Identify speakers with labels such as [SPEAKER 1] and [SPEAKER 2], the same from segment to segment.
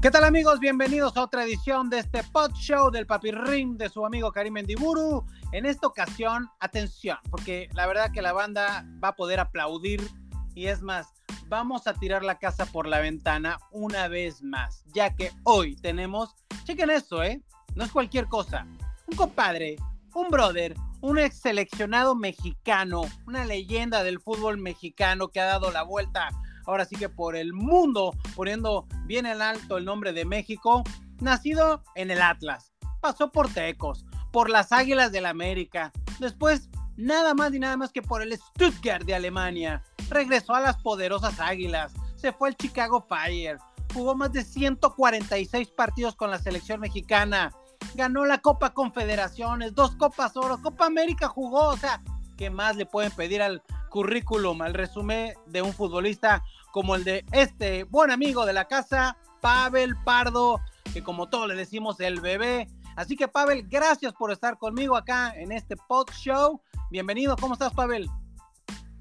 [SPEAKER 1] ¿Qué tal amigos? Bienvenidos a otra edición de este pod show del Papi Ring de su amigo Karim Mendiburu. En esta ocasión, atención, porque la verdad que la banda va a poder aplaudir y es más, vamos a tirar la casa por la ventana una vez más, ya que hoy tenemos, chequen esto, ¿eh? No es cualquier cosa. Un compadre, un brother, un ex seleccionado mexicano, una leyenda del fútbol mexicano que ha dado la vuelta ahora sí que por el mundo, poniendo bien en alto el nombre de México, nacido en el Atlas, pasó por Tecos, por las Águilas del América, después nada más y nada más que por el Stuttgart de Alemania, regresó a las poderosas Águilas, se fue al Chicago Fire, jugó más de 146 partidos con la selección mexicana, ganó la Copa Confederaciones, dos Copas Oro, Copa América jugó, o sea, ¿qué más le pueden pedir al currículum, al resumen de un futbolista como el de este buen amigo de la casa, Pavel Pardo, que como todos le decimos el bebé. Así que Pavel, gracias por estar conmigo acá en este pod show. Bienvenido, ¿cómo estás Pavel?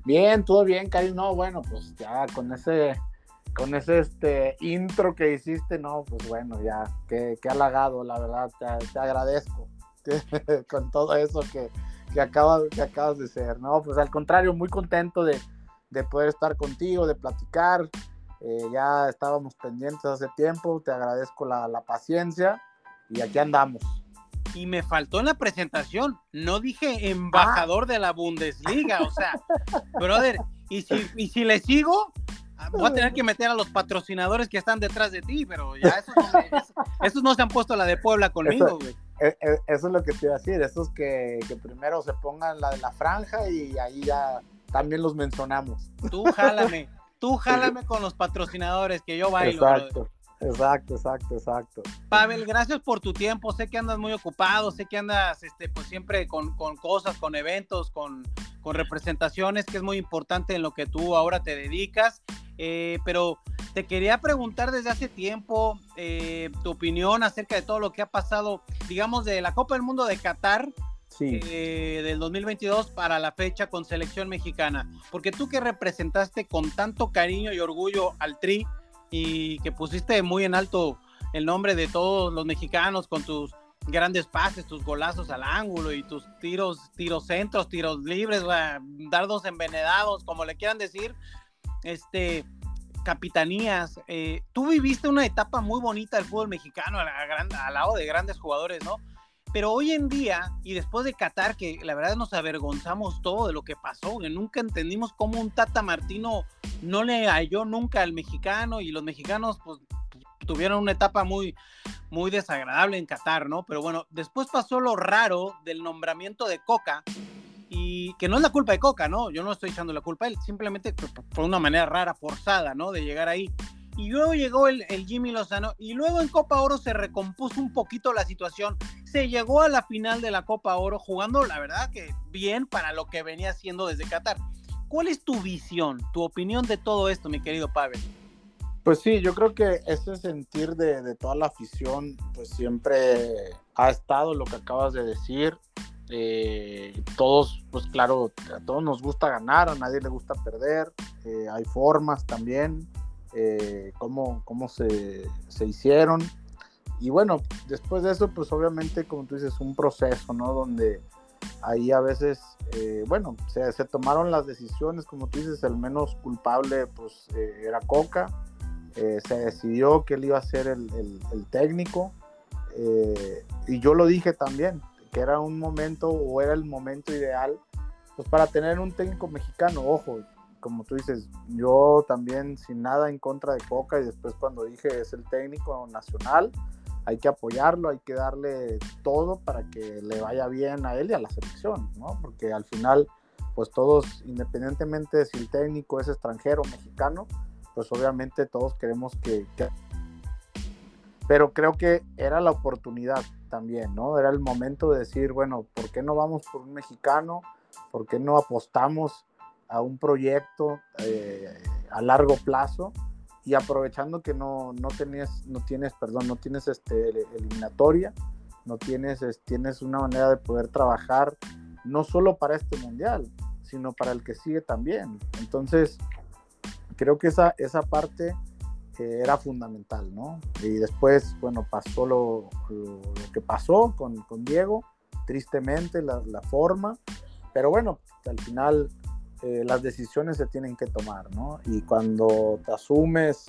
[SPEAKER 2] Bien, todo bien, Karim. No, bueno, pues ya con ese con ese este intro que hiciste, no, pues bueno, ya, qué, halagado, la verdad, te, agradezco con todo eso que, que, acabas, que acabas de ser, ¿no? Pues al contrario, muy contento de, de poder estar contigo, de platicar. Eh, ya estábamos pendientes hace tiempo, te agradezco la, la, paciencia y aquí andamos.
[SPEAKER 1] Y me faltó en la presentación, no dije embajador de la Bundesliga, o sea, brother, y si, y si le sigo, voy a tener que meter a los patrocinadores que están detrás de ti, pero ya esos no, no se han puesto la de Puebla conmigo, güey.
[SPEAKER 2] E, e, eso, es lo que te iba a decir, esos que, que primero se pongan la de la franja y ahí ya también los mencionamos.
[SPEAKER 1] Tú jálame, tú jálame con los patrocinadores que yo bailo.
[SPEAKER 2] Exacto. Exacto, exacto, exacto.
[SPEAKER 1] Pavel, gracias por tu tiempo. Sé que andas muy ocupado, sé que andas este, pues siempre con, cosas, con eventos, con, con, representaciones, que es muy importante en lo que tú ahora te dedicas. Eh, pero te quería preguntar desde hace tiempo eh, tu opinión acerca de todo lo que ha pasado, digamos, de la Copa del Mundo de Qatar eh, del 2022 para la fecha con selección mexicana. Porque tú que representaste con tanto cariño y orgullo al Tri y que pusiste muy en alto el nombre de todos los mexicanos con tus grandes pases, tus golazos al ángulo y tus tiros, tiros centros, tiros libres, dardos envenenados, como le quieran decir, este, capitanías. Eh, tú viviste una etapa muy bonita del fútbol mexicano al lado de grandes jugadores, ¿no? Pero hoy en día, y después de Qatar, que la verdad nos avergonzamos todo de lo que pasó, que nunca entendimos cómo un Tata Martino no le halló nunca al mexicano y los mexicanos pues tuvieron una etapa muy, muy desagradable en Qatar, ¿no? Pero bueno, después pasó lo raro del nombramiento de Coca, y que no es la culpa de Coca, ¿no? Yo no estoy echando la culpa a él, simplemente por una manera rara, forzada, ¿no? De llegar ahí y luego llegó el, Jimmy Lozano y luego en Copa Oro se recompuso un poquito la situación, se llegó a la final de la Copa Oro jugando la verdad que bien para lo que venía haciendo desde Qatar. ¿Cuál es tu visión, tu opinión de todo esto, mi querido Pavel?
[SPEAKER 2] Pues sí, yo creo que ese sentir de, toda la afición, pues siempre ha estado lo que acabas de decir. Eh, todos, pues claro, a todos nos gusta ganar, a nadie le gusta perder. Eh, hay formas también eh, cómo, cómo se, se, hicieron. Y bueno, después de eso, pues obviamente, como tú dices, un proceso, ¿no? Donde ahí a veces, eh, bueno, se, se, tomaron las decisiones, como tú dices, el menos culpable, pues eh, era Coca. Eh, se decidió que él iba a ser el, el, el técnico. y yo lo dije también, que era un momento o era el momento ideal, pues para tener un técnico mexicano, ojo, como tú dices, yo también sin nada en contra de Coca y después cuando dije es el técnico nacional, hay que apoyarlo, hay que darle todo para que le vaya bien a él y a la selección, ¿no? Porque al final, pues todos, independientemente de si el técnico es extranjero o mexicano, pues obviamente todos queremos que, que... Pero creo que era la oportunidad también, ¿no? Era el momento de decir, bueno, ¿por qué no vamos por un mexicano? ¿Por qué no apostamos a un proyecto eh, a largo plazo y aprovechando que no, no, tienes, no tienes, perdón, no tienes este, eliminatoria, no tienes, tienes una manera de poder trabajar no solo para este mundial, sino para el que sigue también. Entonces, creo que esa, esa parte era fundamental, ¿no? Y después, bueno, pasó lo, que pasó con, con, Diego, tristemente la, la, forma, pero bueno, al final eh, las decisiones se tienen que tomar, ¿no? Y cuando te asumes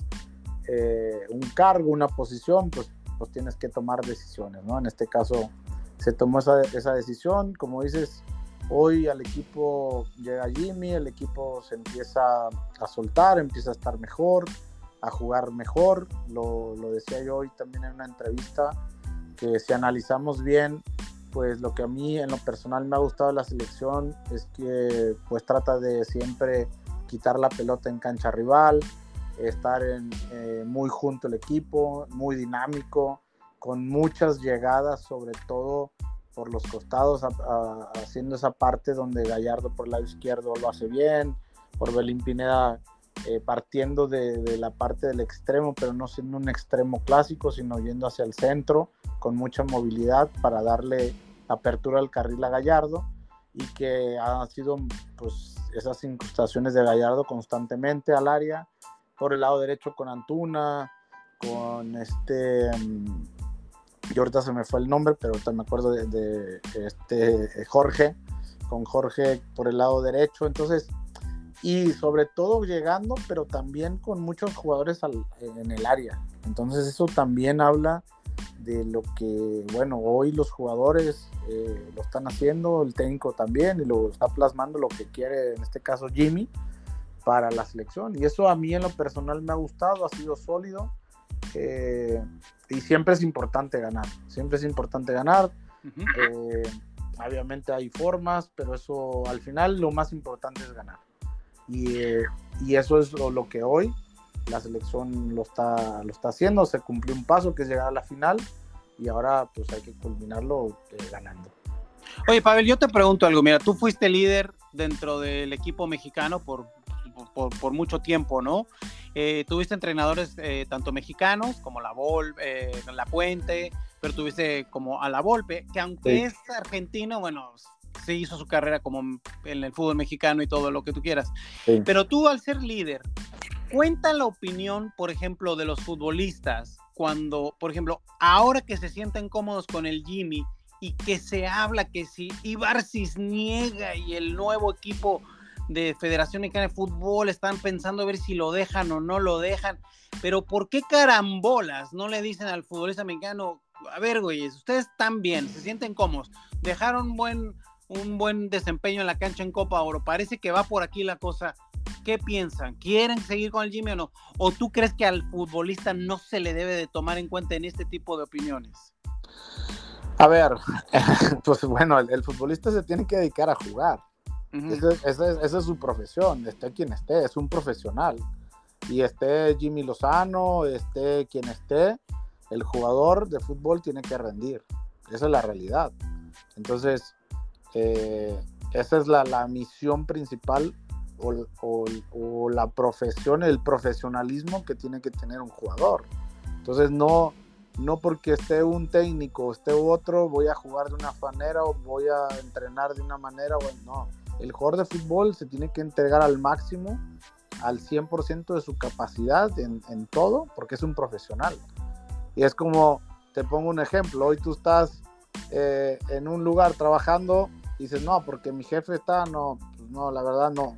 [SPEAKER 2] eh, un cargo, una posición, pues, pues tienes que tomar decisiones, ¿no? En este caso se tomó esa, esa decisión, como dices, hoy al equipo llega Jimmy, el equipo se empieza a soltar, empieza a estar mejor, a jugar mejor. Lo, lo, decía yo hoy también en una entrevista, que si analizamos bien, pues lo que a mí en lo personal me ha gustado de la selección es que pues trata de siempre quitar la pelota en cancha rival, estar eh, muy junto el equipo, muy dinámico, con muchas llegadas, sobre todo por los costados, haciendo esa parte donde Gallardo por el lado izquierdo lo hace bien, por Belín Pineda eh, partiendo de, la parte del extremo, pero no siendo un extremo clásico, sino yendo hacia el centro con mucha movilidad para darle apertura al carril a Gallardo y que han sido pues esas incrustaciones de Gallardo constantemente al área, por el lado derecho con Antuna, con este, mm, yo ahorita se me fue el nombre, pero ahorita me acuerdo de, de este Jorge, con Jorge por el lado derecho, entonces y sobre todo llegando, pero también con muchos jugadores en el área. Entonces eso también habla de lo que, bueno, hoy los jugadores eh, lo están haciendo, el técnico también, y lo está plasmando lo que quiere, en este caso Jimmy, para la selección. Y eso a mí en lo personal me ha gustado, ha sido sólido. Eh, y siempre es importante ganar, siempre es importante ganar. Eh, obviamente hay formas, pero eso al final lo más importante es ganar. Y, y eso es lo, que hoy la selección lo está, lo está haciendo. Se cumplió un paso que es llegar a la final y ahora pues hay que culminarlo eh, ganando.
[SPEAKER 1] Oye, Pavel, yo te pregunto algo. Mira, tú fuiste líder dentro del equipo mexicano por, por, por mucho tiempo, ¿no? Eh, tuviste entrenadores eh, tanto mexicanos como La Volpe, La Puente, pero tuviste como a La Volpe, que aunque es argentino, bueno, se hizo su carrera como en el fútbol mexicano y todo lo que tú quieras. Pero tú al ser líder, cuenta la opinión, por ejemplo, de los futbolistas cuando, por ejemplo, ahora que se sienten cómodos con el Jimmy y que se habla que si Ibar niega y el nuevo equipo de Federación Mexicana de Fútbol están pensando a ver si lo dejan o no lo dejan, pero ¿por qué carambolas no le dicen al futbolista mexicano, a ver, güey, ustedes están bien, se sienten cómodos, dejaron buen un buen desempeño en la cancha en Copa Oro. Parece que va por aquí la cosa. ¿Qué piensan? ¿Quieren seguir con el Jimmy o no? ¿O tú crees que al futbolista no se le debe de tomar en cuenta en este tipo de opiniones?
[SPEAKER 2] A ver, pues bueno, el, futbolista se tiene que dedicar a jugar. esa, es, su profesión, esté quien esté, es un profesional. Y esté Jimmy Lozano, esté quien esté, el jugador de fútbol tiene que rendir. Esa es la realidad. Entonces, eh, esa es la, la misión principal o, o, la profesión, el profesionalismo que tiene que tener un jugador. Entonces no, no porque esté un técnico o esté otro, voy a jugar de una manera o voy a entrenar de una manera, o no. El jugador de fútbol se tiene que entregar al máximo, al 100% de su capacidad en, en todo, porque es un profesional. Y es como, te pongo un ejemplo, hoy tú estás eh, en un lugar trabajando dices, no, porque mi jefe está, no, pues no, la verdad no.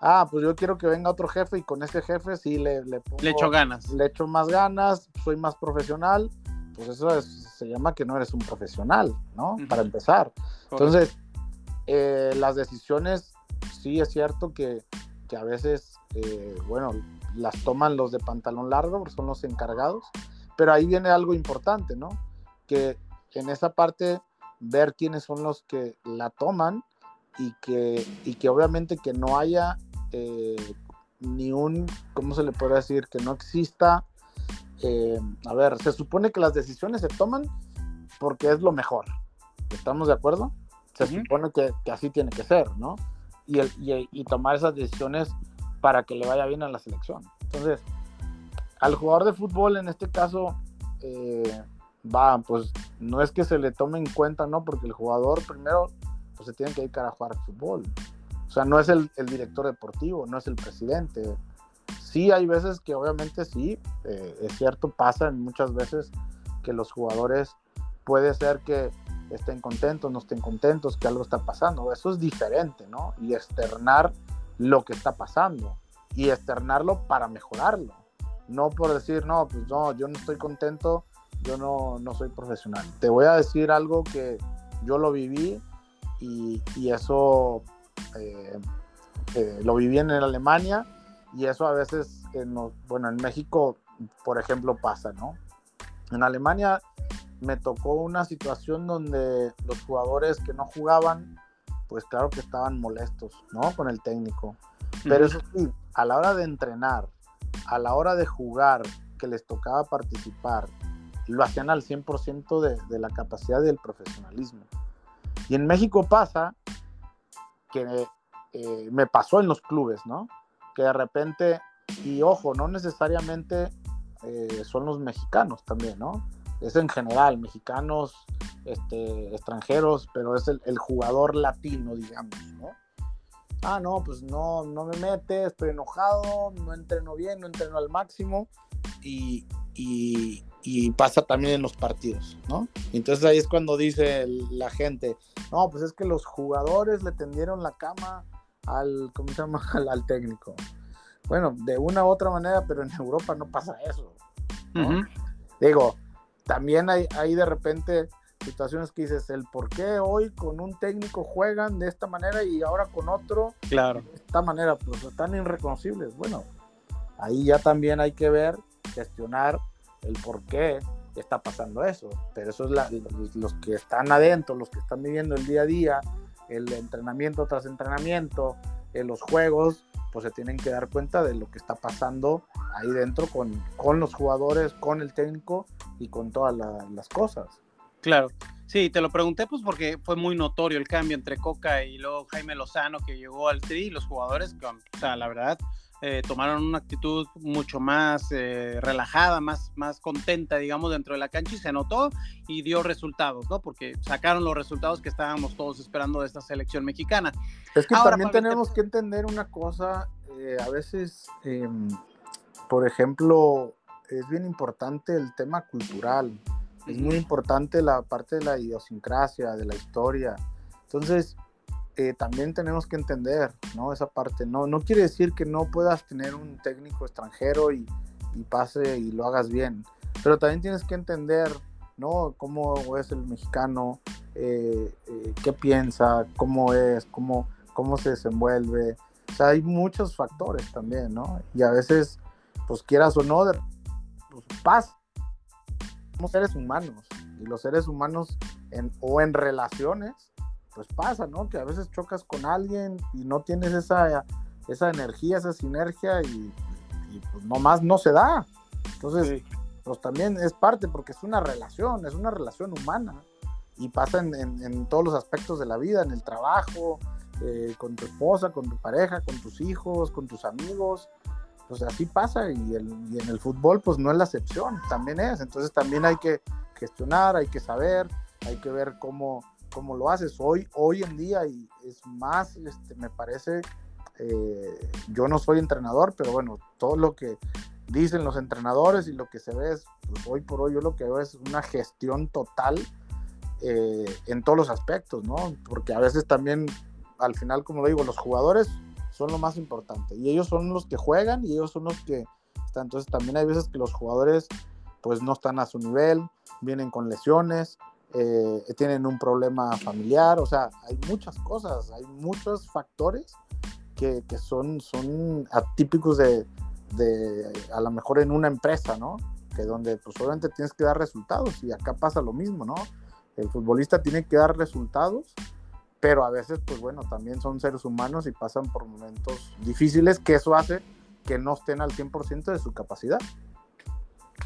[SPEAKER 2] Ah, pues yo quiero que venga otro jefe y con ese jefe sí le, le pongo,
[SPEAKER 1] Le echo ganas.
[SPEAKER 2] Le echo más ganas, soy más profesional. Pues eso se llama que no eres un profesional, ¿no? Para empezar. Entonces, eh, las decisiones, sí es cierto que, que a veces, eh, bueno, las toman los de pantalón largo, porque son los encargados, pero ahí viene algo importante, ¿no? Que en esa parte ver quiénes son los que la toman y que, y que obviamente que no haya eh, ni un, ¿cómo se le puede decir? Que no exista, eh, a ver, se supone que las decisiones se toman porque es lo mejor. ¿Estamos de acuerdo? Se supone que, así tiene que ser, ¿no? Y, y, tomar esas decisiones para que le vaya bien a la selección. Entonces, al jugador de fútbol, en este caso, eh, va, pues no es que se le tome en cuenta, ¿no? Porque el jugador primero pues, se tiene que dedicar a jugar fútbol. O sea, no es el, director deportivo, no es el presidente. Sí, hay veces que obviamente sí, eh, es cierto, pasa muchas veces que los jugadores puede ser que estén contentos, no estén contentos, que algo está pasando. Eso es diferente, ¿no? Y externar lo que está pasando y externarlo para mejorarlo. No por decir, no, pues no, yo no estoy contento, yo no, no soy profesional. Te voy a decir algo que yo lo viví y, y eso eh, eh, lo viví en Alemania y eso a veces, en, bueno, en México, por ejemplo, pasa, ¿no? En Alemania me tocó una situación donde los jugadores que no jugaban, pues claro que estaban molestos, ¿no? Con el técnico. Pero eso sí, a la hora de entrenar, a la hora de jugar, que les tocaba participar, lo hacían al 100% de, de la capacidad del profesionalismo. Y en México pasa que eh, me pasó en los clubes, ¿no? Que de repente, y ojo, no necesariamente eh, son los mexicanos también, ¿no? Es en general, mexicanos, este, extranjeros, pero es el, jugador latino, digamos, ¿no? Ah, no, pues no, no me mete, estoy enojado, no entreno bien, no entreno al máximo y, y, y pasa también en los partidos, ¿no? Entonces ahí es cuando dice la gente, no, pues es que los jugadores le tendieron la cama al, ¿cómo se llama? Al, técnico. Bueno, de una u otra manera, pero en Europa no pasa eso. Digo, también hay, hay de repente situaciones que dices, el por qué hoy con un técnico juegan de esta manera y ahora con otro
[SPEAKER 1] claro.
[SPEAKER 2] de esta manera, pues están irreconocibles. Bueno, ahí ya también hay que ver, gestionar el por qué está pasando eso. Pero eso es los que están adentro, los que están viviendo el día a día, el entrenamiento tras entrenamiento, en los juegos, pues se tienen que dar cuenta de lo que está pasando ahí dentro con, con los jugadores, con el técnico y con todas las cosas.
[SPEAKER 1] Claro, sí, te lo pregunté pues porque fue muy notorio el cambio entre Coca y luego Jaime Lozano que llegó al Tri y los jugadores, o sea, la verdad, eh, tomaron una actitud mucho más eh, relajada, más, más contenta, digamos, dentro de la cancha y se notó y dio resultados, ¿no? Porque sacaron los resultados que estábamos todos esperando de esta selección mexicana.
[SPEAKER 2] Es que también tenemos que entender una cosa, eh, a veces, em, por ejemplo, es bien importante el tema cultural, es muy importante la parte de la idiosincrasia, de la historia. Entonces, también tenemos que entender, ¿no? Esa parte. No, no quiere decir que no puedas tener un técnico extranjero y, pase y lo hagas bien, pero también tienes que entender, ¿no? Cómo es el mexicano, eh, eh, qué piensa, cómo es, cómo, cómo se desenvuelve. O sea, hay muchos factores también, ¿no? Y a veces, pues quieras o no, pues pasa. Somos seres humanos y los seres humanos en, o en relaciones pues pasa, ¿no? Que a veces chocas con alguien y no tienes esa, esa energía, esa sinergia y, pues nomás no se da. Entonces, pues también es parte porque es una relación, es una relación humana y pasa en, todos los aspectos de la vida, en el trabajo, eh, con tu esposa, con tu pareja, con tus hijos, con tus amigos. Pues así pasa y, y en el fútbol pues no es la excepción, también es. Entonces también hay que gestionar, hay que saber, hay que ver cómo, como lo haces hoy, hoy en día y es más, este, me parece, eh, yo no soy entrenador, pero bueno, todo lo que dicen los entrenadores y lo que se ve es, pues, hoy por hoy yo lo que veo es una gestión total eh, en todos los aspectos, ¿no? Porque a veces también, al final, como lo digo, los jugadores son lo más importante y ellos son los que juegan y ellos son los que están, entonces también hay veces que los jugadores pues no están a su nivel, vienen con lesiones, eh, tienen un problema familiar, o sea, hay muchas cosas, hay muchos factores que, que son, son atípicos de, de, a lo mejor en una empresa, ¿no? Que donde pues tienes que dar resultados y acá pasa lo mismo, ¿no? El futbolista tiene que dar resultados, pero a veces pues bueno, también son seres humanos y pasan por momentos difíciles que eso hace que no estén al 100% de su capacidad.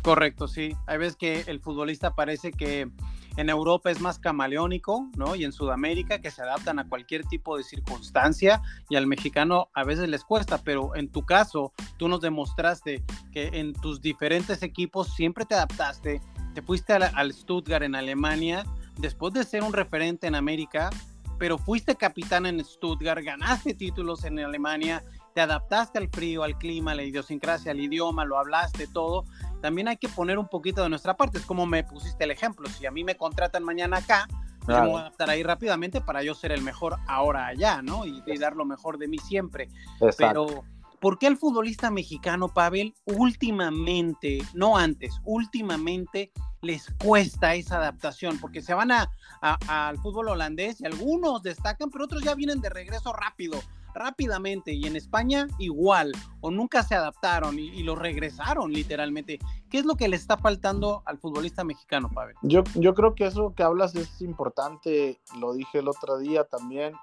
[SPEAKER 1] Correcto, sí. Hay veces que el futbolista parece que en Europa es más camaleónico, ¿no? Y en Sudamérica que se adaptan a cualquier tipo de circunstancia y al mexicano a veces les cuesta, pero en tu caso tú nos demostraste que en tus diferentes equipos siempre te adaptaste, te fuiste al, Stuttgart en Alemania, después de ser un referente en América, pero fuiste capitán en Stuttgart, ganaste títulos en Alemania te adaptaste al frío, al clima, a la idiosincrasia, al idioma, lo hablaste todo, también hay que poner un poquito de nuestra parte. Es como me pusiste el ejemplo, si a mí me contratan mañana acá, pues me voy a adaptar ahí rápidamente para yo ser el mejor ahora allá, ¿no? Y, dar lo mejor de mí siempre. Pero, ¿por qué el futbolista mexicano, Pavel, últimamente, no antes, últimamente les cuesta esa adaptación? Porque se van a, al fútbol holandés y algunos destacan, pero otros ya vienen de regreso rápido rápidamente y en España igual, o nunca se adaptaron y, lo regresaron literalmente. ¿Qué es lo que le está faltando al futbolista mexicano, Pavel?
[SPEAKER 2] Yo, yo creo que eso que hablas es importante, lo dije el otro día también,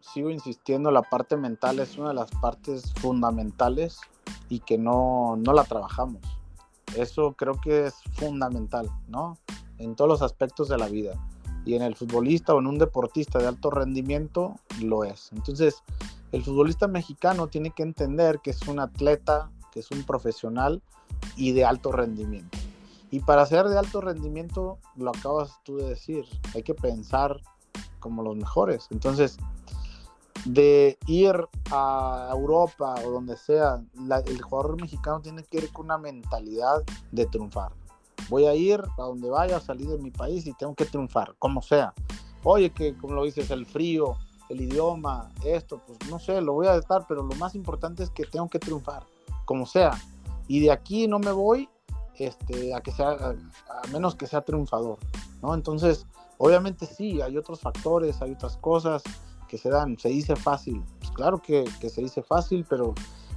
[SPEAKER 2] sigo insistiendo, la parte mental es una de las partes fundamentales y que no, no la trabajamos. Eso creo que es fundamental, ¿no? En todos los aspectos de la vida. Y en el futbolista o en un deportista de alto rendimiento lo es. Entonces, el futbolista mexicano tiene que entender que es un atleta, que es un profesional y de alto rendimiento. Y para ser de alto rendimiento, lo acabas tú de decir, hay que pensar como los mejores. Entonces, de ir a Europa o donde sea, el jugador mexicano tiene que ir con una mentalidad de triunfar. Voy a ir a donde vaya, a salir de mi país y tengo que triunfar, como sea. Oye, que como lo dices, el frío, el idioma, esto, pues no sé, lo voy a estar, pero lo más importante es que tengo que triunfar, como sea. Y de aquí no me voy este, a que sea, a, menos que sea triunfador, ¿no? Entonces, obviamente sí, hay otros factores, hay otras cosas que se dan, se dice fácil, pues claro que, que se dice fácil, pero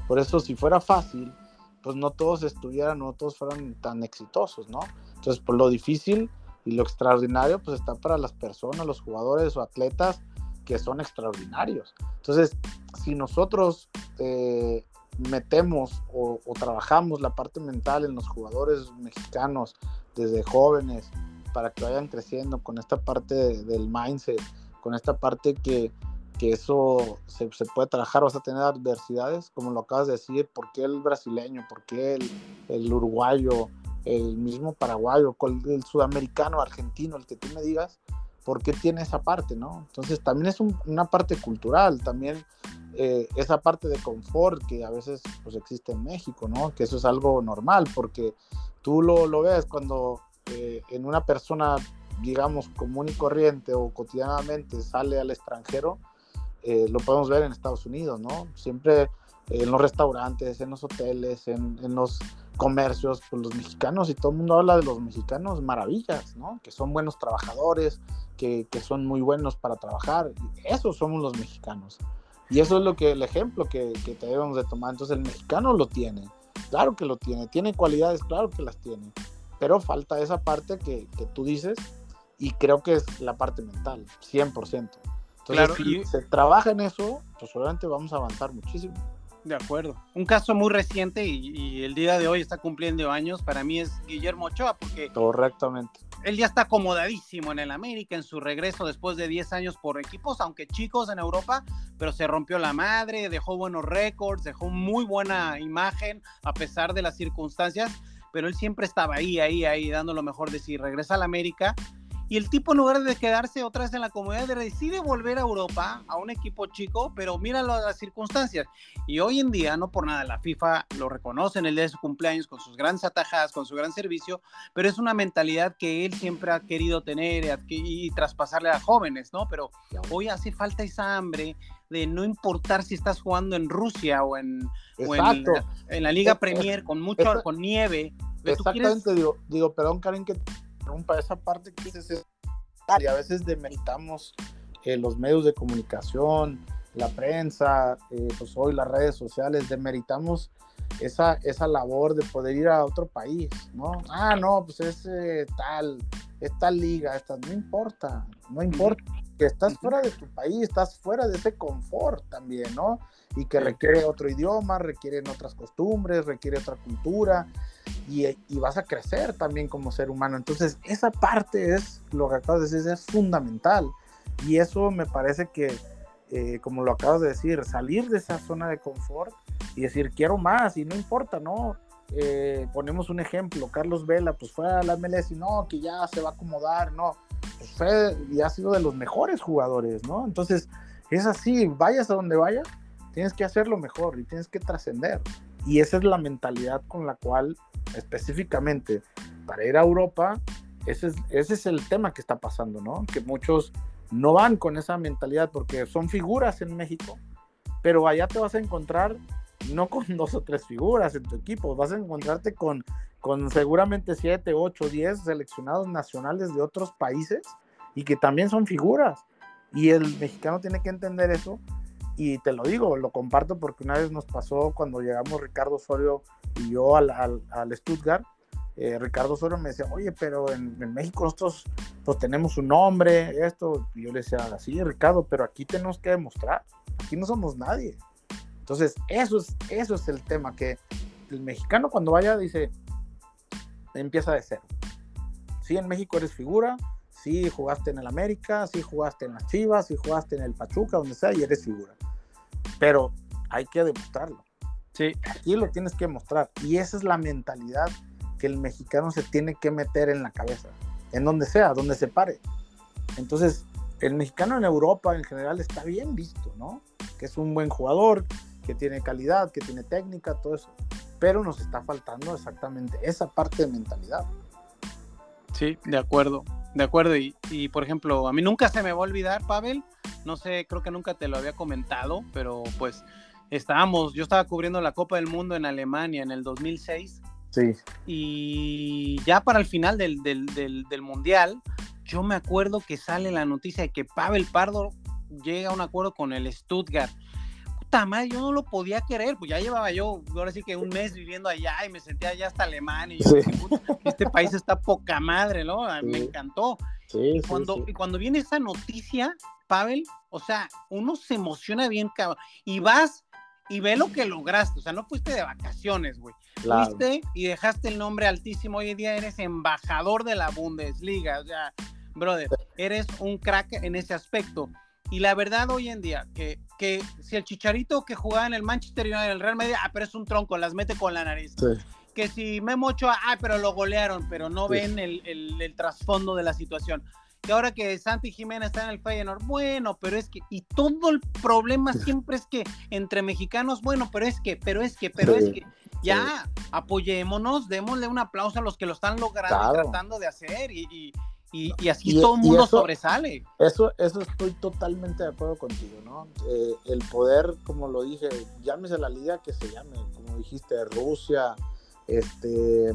[SPEAKER 2] por eso si fuera fácil, pues no todos estuvieran, no todos fueran tan exitosos, ¿no? Entonces, por lo difícil y lo extraordinario, pues está para las personas, los jugadores o atletas que son extraordinarios. Entonces, si nosotros eh, metemos o, trabajamos la parte mental en los jugadores mexicanos desde jóvenes para que vayan creciendo con esta parte del mindset, con esta parte que, que eso se, puede trabajar, vas a tener adversidades, como lo acabas de decir, ¿por qué el brasileño? ¿Por qué el, el uruguayo? El mismo paraguayo, el sudamericano, argentino, el que tú me digas, por qué tiene esa parte, ¿no? Entonces también es una parte cultural, también eh, esa parte de confort que a veces pues existe en México, ¿no? Que eso es algo normal, porque tú lo, lo ves cuando eh, en una persona, digamos, común y corriente o cotidianamente sale al extranjero, eh, lo podemos ver en Estados Unidos, ¿no? Siempre en los restaurantes, en los hoteles, en, en los comercios, pues los mexicanos, y todo el mundo habla de los mexicanos maravillas, ¿no? Que son buenos trabajadores, que, que son muy buenos para trabajar. Esos somos los mexicanos. Y eso es lo que el ejemplo que, que debemos de tomar. Entonces el mexicano lo tiene, claro que lo tiene, tiene cualidades, claro que las tiene, pero falta esa parte que, que tú dices y creo que es la parte mental, 100%. Entonces, claro, si se trabaja en eso, pues seguramente vamos a avanzar muchísimo.
[SPEAKER 1] De acuerdo. Un caso muy reciente y, el día de hoy está cumpliendo años para mí es Guillermo Ochoa porque...
[SPEAKER 2] Correctamente.
[SPEAKER 1] Él ya está acomodadísimo en el América en su regreso después de 10 años por equipos, aunque chicos en Europa, pero se rompió la madre, dejó buenos récords, dejó muy buena imagen a pesar de las circunstancias, pero él siempre estaba ahí, ahí, ahí, dando lo mejor de sí. Regresa al América y el tipo, en lugar de quedarse otra vez en la comunidad, decide volver a Europa, a un equipo chico, pero mira las circunstancias. Y hoy en día, no por nada, la FIFA lo reconoce en el día de su cumpleaños con sus grandes atajadas, con su gran servicio, pero es una mentalidad que él siempre ha querido tener y, traspasarle a jóvenes, ¿no? Pero hoy hace falta esa hambre de no importar si estás jugando en Rusia o en, en, la Liga Premier con mucho, con nieve.
[SPEAKER 2] Exactamente, digo, digo, perdón, Karen, que rompa esa parte que es y a veces demeritamos eh, los medios de comunicación, la prensa, eh, pues hoy las redes sociales, demeritamos esa, esa labor de poder ir a otro país, ¿no? Ah, no, pues es eh, tal, es tal liga, esta, no importa, no importa, que estás fuera de tu país, estás fuera de ese confort también, ¿no? Y que requiere otro idioma, requieren otras costumbres, requiere otra cultura, y, vas a crecer también como ser humano. Entonces, esa parte es, lo que acabas de decir, es fundamental. Y eso me parece que, eh, como lo acabas de decir, salir de esa zona de confort y decir, quiero más, y no importa, ¿no? Eh, ponemos un ejemplo, Carlos Vela, pues fue a la MLS y no, que ya se va a acomodar, no, pues fue y ha sido de los mejores jugadores, ¿no? Entonces, es así, vayas a donde vayas, tienes que hacerlo mejor y tienes que trascender. Y esa es la mentalidad con la cual específicamente para ir a Europa, ese es, ese es el tema que está pasando, ¿no? Que muchos no van con esa mentalidad porque son figuras en México, pero allá te vas a encontrar no con dos o tres figuras en tu equipo, vas a encontrarte con, con seguramente siete, ocho, diez seleccionados nacionales de otros países y que también son figuras. Y el mexicano tiene que entender eso. Y te lo digo, lo comparto porque una vez nos pasó cuando llegamos Ricardo Osorio y yo al, al, Stuttgart. Eh, Ricardo Osorio me decía, oye, pero en, en, México nosotros pues tenemos un nombre, esto. Y yo le decía, sí, Ricardo, pero aquí tenemos que demostrar. Aquí no somos nadie. Entonces, eso es, eso es el tema, que el mexicano cuando vaya dice, empieza de cero. Sí, en México eres figura, sí jugaste en el América, sí jugaste en las Chivas, sí jugaste en el Pachuca, donde sea, y eres figura. Pero hay que demostrarlo. Sí. Aquí lo tienes que mostrar. Y esa es la mentalidad que el mexicano se tiene que meter en la cabeza, en donde sea, donde se pare. Entonces, el mexicano en Europa en general está bien visto, ¿no? Que es un buen jugador, que tiene calidad, que tiene técnica, todo eso. Pero nos está faltando exactamente esa parte de mentalidad.
[SPEAKER 1] Sí, de acuerdo, de acuerdo. Y, y, por ejemplo, a mí nunca se me va a olvidar, Pavel, no sé, creo que nunca te lo había comentado, pero pues estábamos, yo estaba cubriendo la Copa del Mundo en Alemania en el 2006.
[SPEAKER 2] Sí.
[SPEAKER 1] Y ya para el final del, del, del, del Mundial, yo me acuerdo que sale la noticia de que Pavel Pardo llega a un acuerdo con el Stuttgart yo no lo podía querer, pues ya llevaba yo, ahora sí que un mes viviendo allá y me sentía ya hasta alemán y este país está poca madre, ¿no? Me encantó. y, cuando, y cuando viene esa noticia, Pavel, o sea, uno se emociona bien, cabrón, y vas y ve lo que lograste, o sea, no fuiste de vacaciones, güey. Fuiste y dejaste el nombre altísimo, hoy en día eres embajador de la Bundesliga, o sea, brother, eres un crack en ese aspecto. Y la verdad hoy en día, que, que si el Chicharito que jugaba en el Manchester United, el Real Madrid, ah, pero es un tronco, las mete con la nariz. Que si Memo Ochoa, ah, pero lo golearon, pero no ven el, el, trasfondo de la situación. Que ahora que Santi Jiménez está en el Feyenoord, bueno, pero es que, y todo el problema siempre es que entre mexicanos, bueno, pero es que, pero es que, pero es que, ya, apoyémonos, démosle un aplauso a los que lo están logrando tratando de hacer y y, así todo el mundo sobresale.
[SPEAKER 2] Eso, eso estoy totalmente de acuerdo contigo, ¿no? Eh, el poder, como lo dije, llámese la liga que se llame, como dijiste, Rusia, este,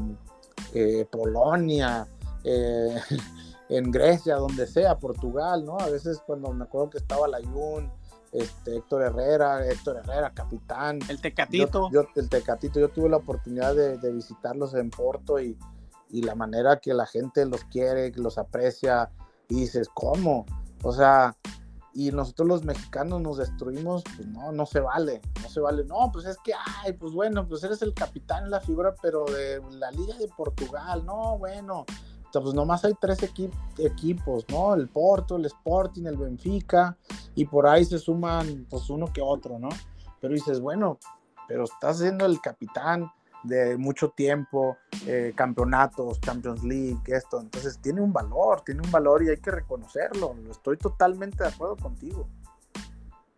[SPEAKER 2] eh, Polonia, eh, en Grecia, donde sea, Portugal, ¿no? A veces cuando me acuerdo que estaba la Jun, este, Héctor Herrera, Héctor Herrera, capitán.
[SPEAKER 1] El Tecatito.
[SPEAKER 2] Yo, el Tecatito, yo tuve la oportunidad de, de visitarlos en Porto y y la manera que la gente los quiere, que los aprecia, y dices, ¿cómo? O sea, y nosotros los mexicanos nos destruimos, pues no, no se vale, no se vale. No, pues es que, ay, pues bueno, pues eres el capitán, la figura, pero de la Liga de Portugal, no, bueno. Pues nomás hay tres equipos, ¿no? El Porto, el Sporting, el Benfica, y por ahí se suman, pues uno que otro, ¿no? Pero dices, bueno, pero estás siendo el capitán, de mucho tiempo, eh, campeonatos, Champions League, esto. Entonces tiene un valor, tiene un valor y hay que reconocerlo. Estoy totalmente de acuerdo contigo.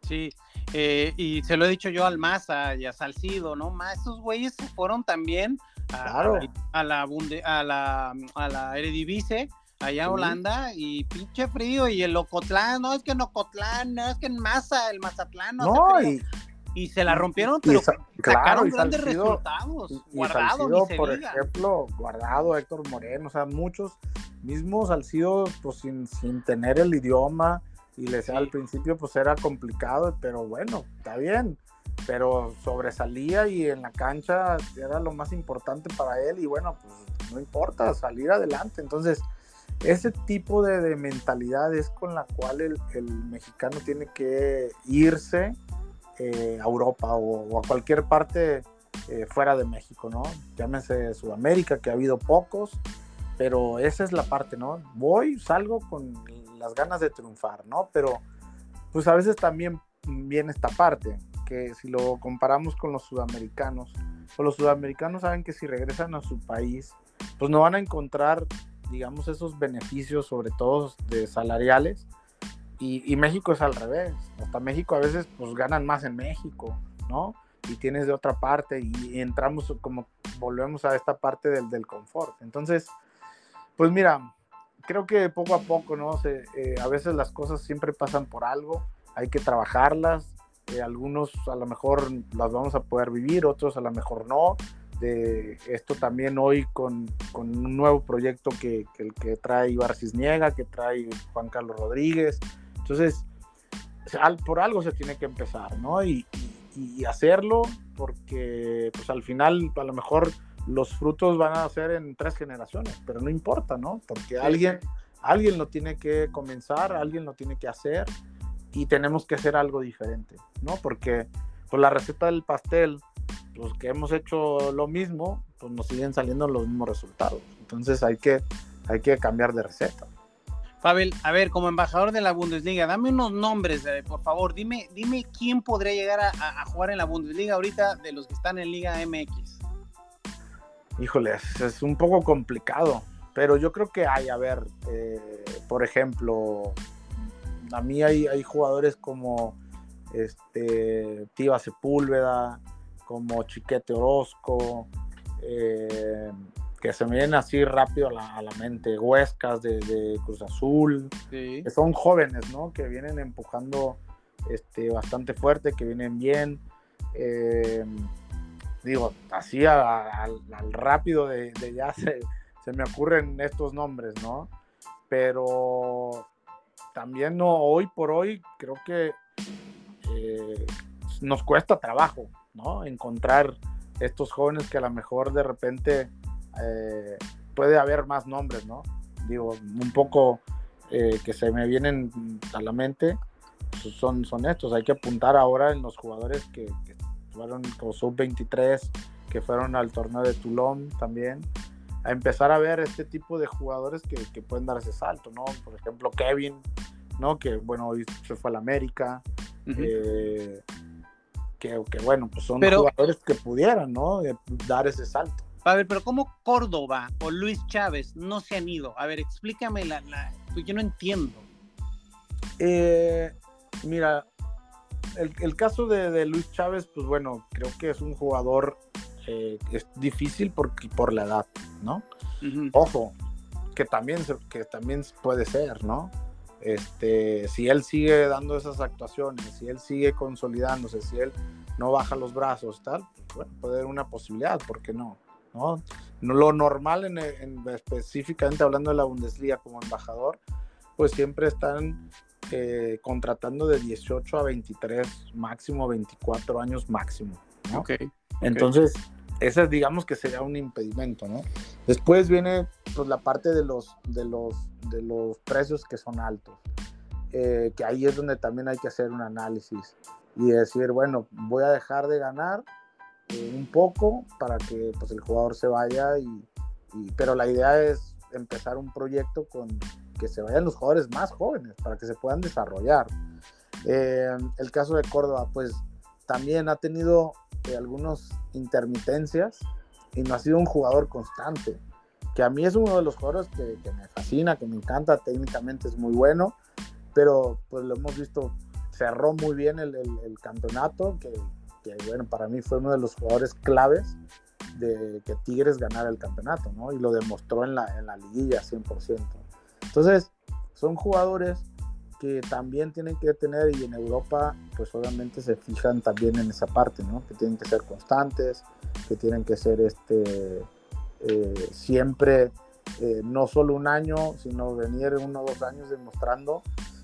[SPEAKER 1] Sí, eh, y se lo he dicho yo al Maza y a Salcido, ¿no? Más esos güeyes fueron también a, a, la, a, la, a la Eredivisie allá en Holanda y pinche frío y el Ocotlán, no es que en Ocotlán, no es que en Maza, el Mazatlán, no, no y, y se la rompieron, pero sacaron grandes resultados. guardado,
[SPEAKER 2] por ejemplo, guardado, Héctor Moreno, o sea, muchos mismos Salcido, pues sin, sin tener el idioma, y les al principio pues era complicado, pero bueno, está bien, pero sobresalía y en la cancha era lo más importante para él, y bueno, pues no importa, salir adelante, entonces ese tipo de, mentalidad es con la cual el, el mexicano tiene que irse eh, a Europa o, a cualquier parte eh, fuera de México, ¿no? Llámese Sudamérica, que ha habido pocos, pero esa es la parte, ¿no? Voy, salgo con las ganas de triunfar, ¿no? Pero pues a veces también viene esta parte, que si lo comparamos con los sudamericanos, pues los sudamericanos saben que si regresan a su país, pues no van a encontrar, digamos, esos beneficios, sobre todo de salariales, Y, México es al revés. Hasta México a veces pues ganan más en México, ¿no? Y tienes de otra parte y, entramos como, volvemos a esta parte del, del confort. Entonces, pues mira, creo que poco a poco, ¿no? Se, eh, a veces las cosas siempre pasan por algo, hay que trabajarlas, eh, algunos a lo mejor las vamos a poder vivir, otros a lo mejor no. De esto también hoy con, con un nuevo proyecto que, que, que trae Ibar Cisniega, que trae Juan Carlos Rodríguez. Entonces, por algo se tiene que empezar, ¿no? Y, y, hacerlo porque pues al final a lo mejor los frutos van a ser en tres generaciones, pero no importa, ¿no? Porque alguien, alguien lo tiene que comenzar, alguien lo tiene que hacer y tenemos que hacer algo diferente, ¿no? Porque pues la receta del pastel, los que hemos hecho lo mismo, pues nos siguen saliendo los mismos resultados. Entonces hay que, hay que cambiar de receta.
[SPEAKER 1] Pavel, a ver, como embajador de la Bundesliga, dame unos nombres, por favor. Dime, dime quién podría llegar a, jugar en la Bundesliga ahorita de los que están en Liga MX.
[SPEAKER 2] Híjole, es un poco complicado, pero yo creo que hay, a ver, eh, por ejemplo, a mí hay, hay jugadores como este, Tiva Sepúlveda, como Chiquete Orozco, eh, que se me vienen así rápido a la, mente, Huescas de, Cruz Azul, que son jóvenes, ¿no? Que vienen empujando este, bastante fuerte, que vienen bien. Eh, digo, así al rápido de, ya se, se, me ocurren estos nombres, ¿no? Pero también no, hoy por hoy creo que eh, nos cuesta trabajo, ¿no? Encontrar estos jóvenes que a lo mejor de repente eh, puede haber más nombres, ¿no? Digo, un poco eh, que se me vienen a la mente pues son, son estos. Hay que apuntar ahora en los jugadores que, fueron como sub-23, que fueron al torneo de Toulon también, a empezar a ver este tipo de jugadores que, que pueden dar ese salto, ¿no? Por ejemplo, Kevin, ¿no? Que bueno, hoy se fue al América. Eh, que, que, bueno, pues son jugadores que pudieran, ¿no? dar ese salto.
[SPEAKER 1] A ver, pero ¿cómo Córdoba o Luis Chávez no se han ido? A ver, explícame la, la pues yo no entiendo.
[SPEAKER 2] Eh, mira, el, caso de, Luis Chávez, pues bueno, creo que es un jugador eh, es difícil por, por la edad, ¿no? Ojo, que también, que también puede ser, ¿no? Este, si él sigue dando esas actuaciones, si él sigue consolidándose, si él no baja los brazos, tal, pues bueno, puede haber una posibilidad, ¿por qué no? ¿No? Lo normal, en, específicamente hablando de la Bundesliga como embajador, pues siempre están eh, contratando de 18 a 23, máximo 24 años máximo. Entonces, ese digamos que sería un impedimento, ¿no? Después viene pues, la parte de los, de, los, de los precios que son altos, eh, que ahí es donde también hay que hacer un análisis y decir, bueno, voy a dejar de ganar eh, un poco para que pues, el jugador se vaya, y, pero la idea es empezar un proyecto con que se vayan los jugadores más jóvenes para que se puedan desarrollar. Eh, el caso de Córdoba, pues también ha tenido eh, algunas intermitencias y no ha sido un jugador constante, que a mí es uno de los jugadores que, me fascina, que me encanta, técnicamente es muy bueno, pero pues lo hemos visto, cerró muy bien el, el campeonato, que, que bueno, para mí fue uno de los jugadores claves de que Tigres ganara el campeonato, ¿no? Y lo demostró en la, en la liguilla 100%. Entonces, son jugadores que también tienen que tener y en Europa pues obviamente se fijan también en esa parte, ¿no? Que tienen que ser constantes, que tienen que ser este eh, siempre eh, no solo un año, sino venir uno o dos años demostrando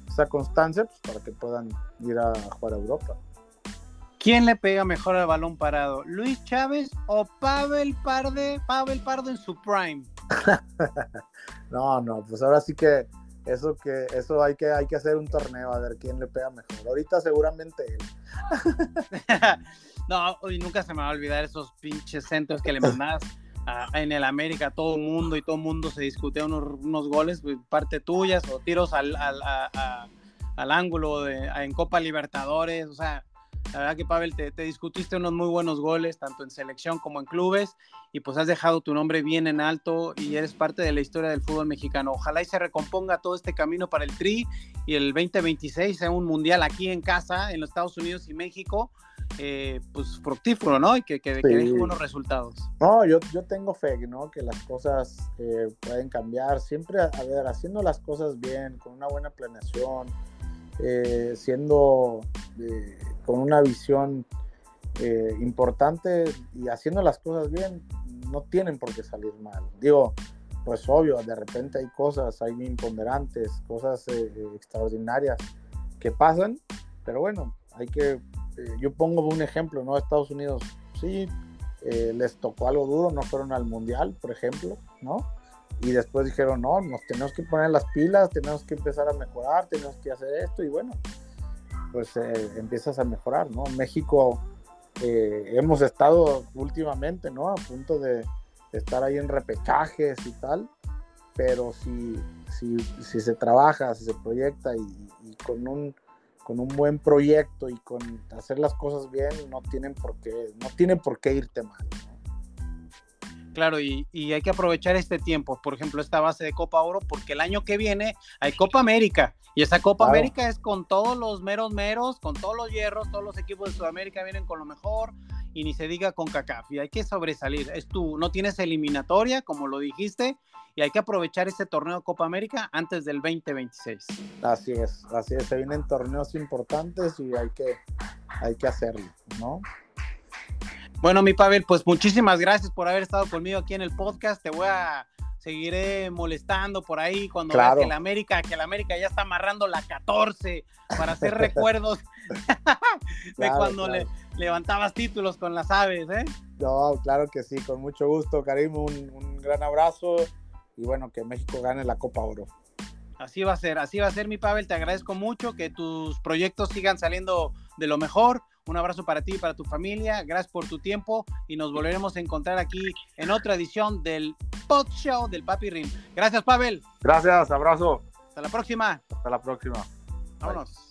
[SPEAKER 2] esa constancia pues, para que puedan ir a jugar a Europa.
[SPEAKER 1] ¿Quién le pega mejor al balón parado? ¿Luis Chávez o Pavel Parde, Pavel Pardo en su prime?
[SPEAKER 2] no, no, pues ahora sí que eso que eso hay que hay que hacer un torneo a ver quién le pega mejor. Ahorita seguramente él.
[SPEAKER 1] no, y nunca se me va a olvidar esos pinches centros que le mandás en el América a todo el mundo y todo el mundo se discute unos, goles, pues, parte tuyas o tiros al, al, al ángulo de, en Copa Libertadores, o sea, La verdad que Pavel, te, te, discutiste unos muy buenos goles, tanto en selección como en clubes, y pues has dejado tu nombre bien en alto y eres parte de la historia del fútbol mexicano. Ojalá y se recomponga todo este camino para el Tri y el 2026 sea un mundial aquí en casa, en los Estados Unidos y México, eh, pues fructífero, ¿no? Y que, que, deje buenos resultados.
[SPEAKER 2] No, yo, yo tengo fe, ¿no? Que las cosas eh, pueden cambiar. Siempre, a ver, haciendo las cosas bien, con una buena planeación, eh, siendo con una visión importante y haciendo las cosas bien, no tienen por qué salir mal. Digo, pues obvio, de repente hay cosas, hay imponderantes, cosas extraordinarias que pasan, pero bueno, hay que yo pongo un ejemplo, ¿no? Estados Unidos, sí, eh, les tocó algo duro, no fueron al Mundial, por ejemplo, ¿no? Y después dijeron, no, nos tenemos que poner las pilas, tenemos que empezar a mejorar, tenemos que hacer esto, y bueno, pues eh, empiezas a mejorar, ¿no? México, eh, hemos estado últimamente, ¿no? A punto de estar ahí en repechajes y tal, pero si, si, si se trabaja, si se proyecta y con un con un buen proyecto y con hacer las cosas bien, no tienen por qué, no tiene por qué irte mal.
[SPEAKER 1] Claro, y, hay que aprovechar este tiempo, por ejemplo, esta base de Copa Oro, porque el año que viene hay Copa América, y esa Copa América es con todos los meros meros, con todos los hierros, todos los equipos de Sudamérica vienen con lo mejor, y ni se diga con CACAF, y hay que sobresalir. Es tú, no tienes eliminatoria, como lo dijiste, y hay que aprovechar este torneo de Copa América antes del 2026.
[SPEAKER 2] Así es, así es, se vienen torneos importantes y hay que, hay que hacerlo, ¿no?
[SPEAKER 1] Bueno, mi Pavel, pues muchísimas gracias por haber estado conmigo aquí en el podcast. Te voy a seguiré molestando por ahí cuando veas que la América, que la América ya está amarrando la 14 para hacer recuerdos de cuando le, levantabas títulos con las aves, ¿eh?
[SPEAKER 2] No, claro que sí, con mucho gusto, Karim, un, un gran abrazo y bueno, que México gane la Copa Oro.
[SPEAKER 1] Así va a ser, así va a ser mi Pavel, te agradezco mucho, que tus proyectos sigan saliendo de lo mejor. Un abrazo para ti y para tu familia, gracias por tu tiempo y nos volveremos a encontrar aquí en otra edición del Pod Show del Papi Rim. Gracias Pavel.
[SPEAKER 2] Gracias, abrazo.
[SPEAKER 1] Hasta la próxima.
[SPEAKER 2] Hasta la próxima.
[SPEAKER 1] Vámonos.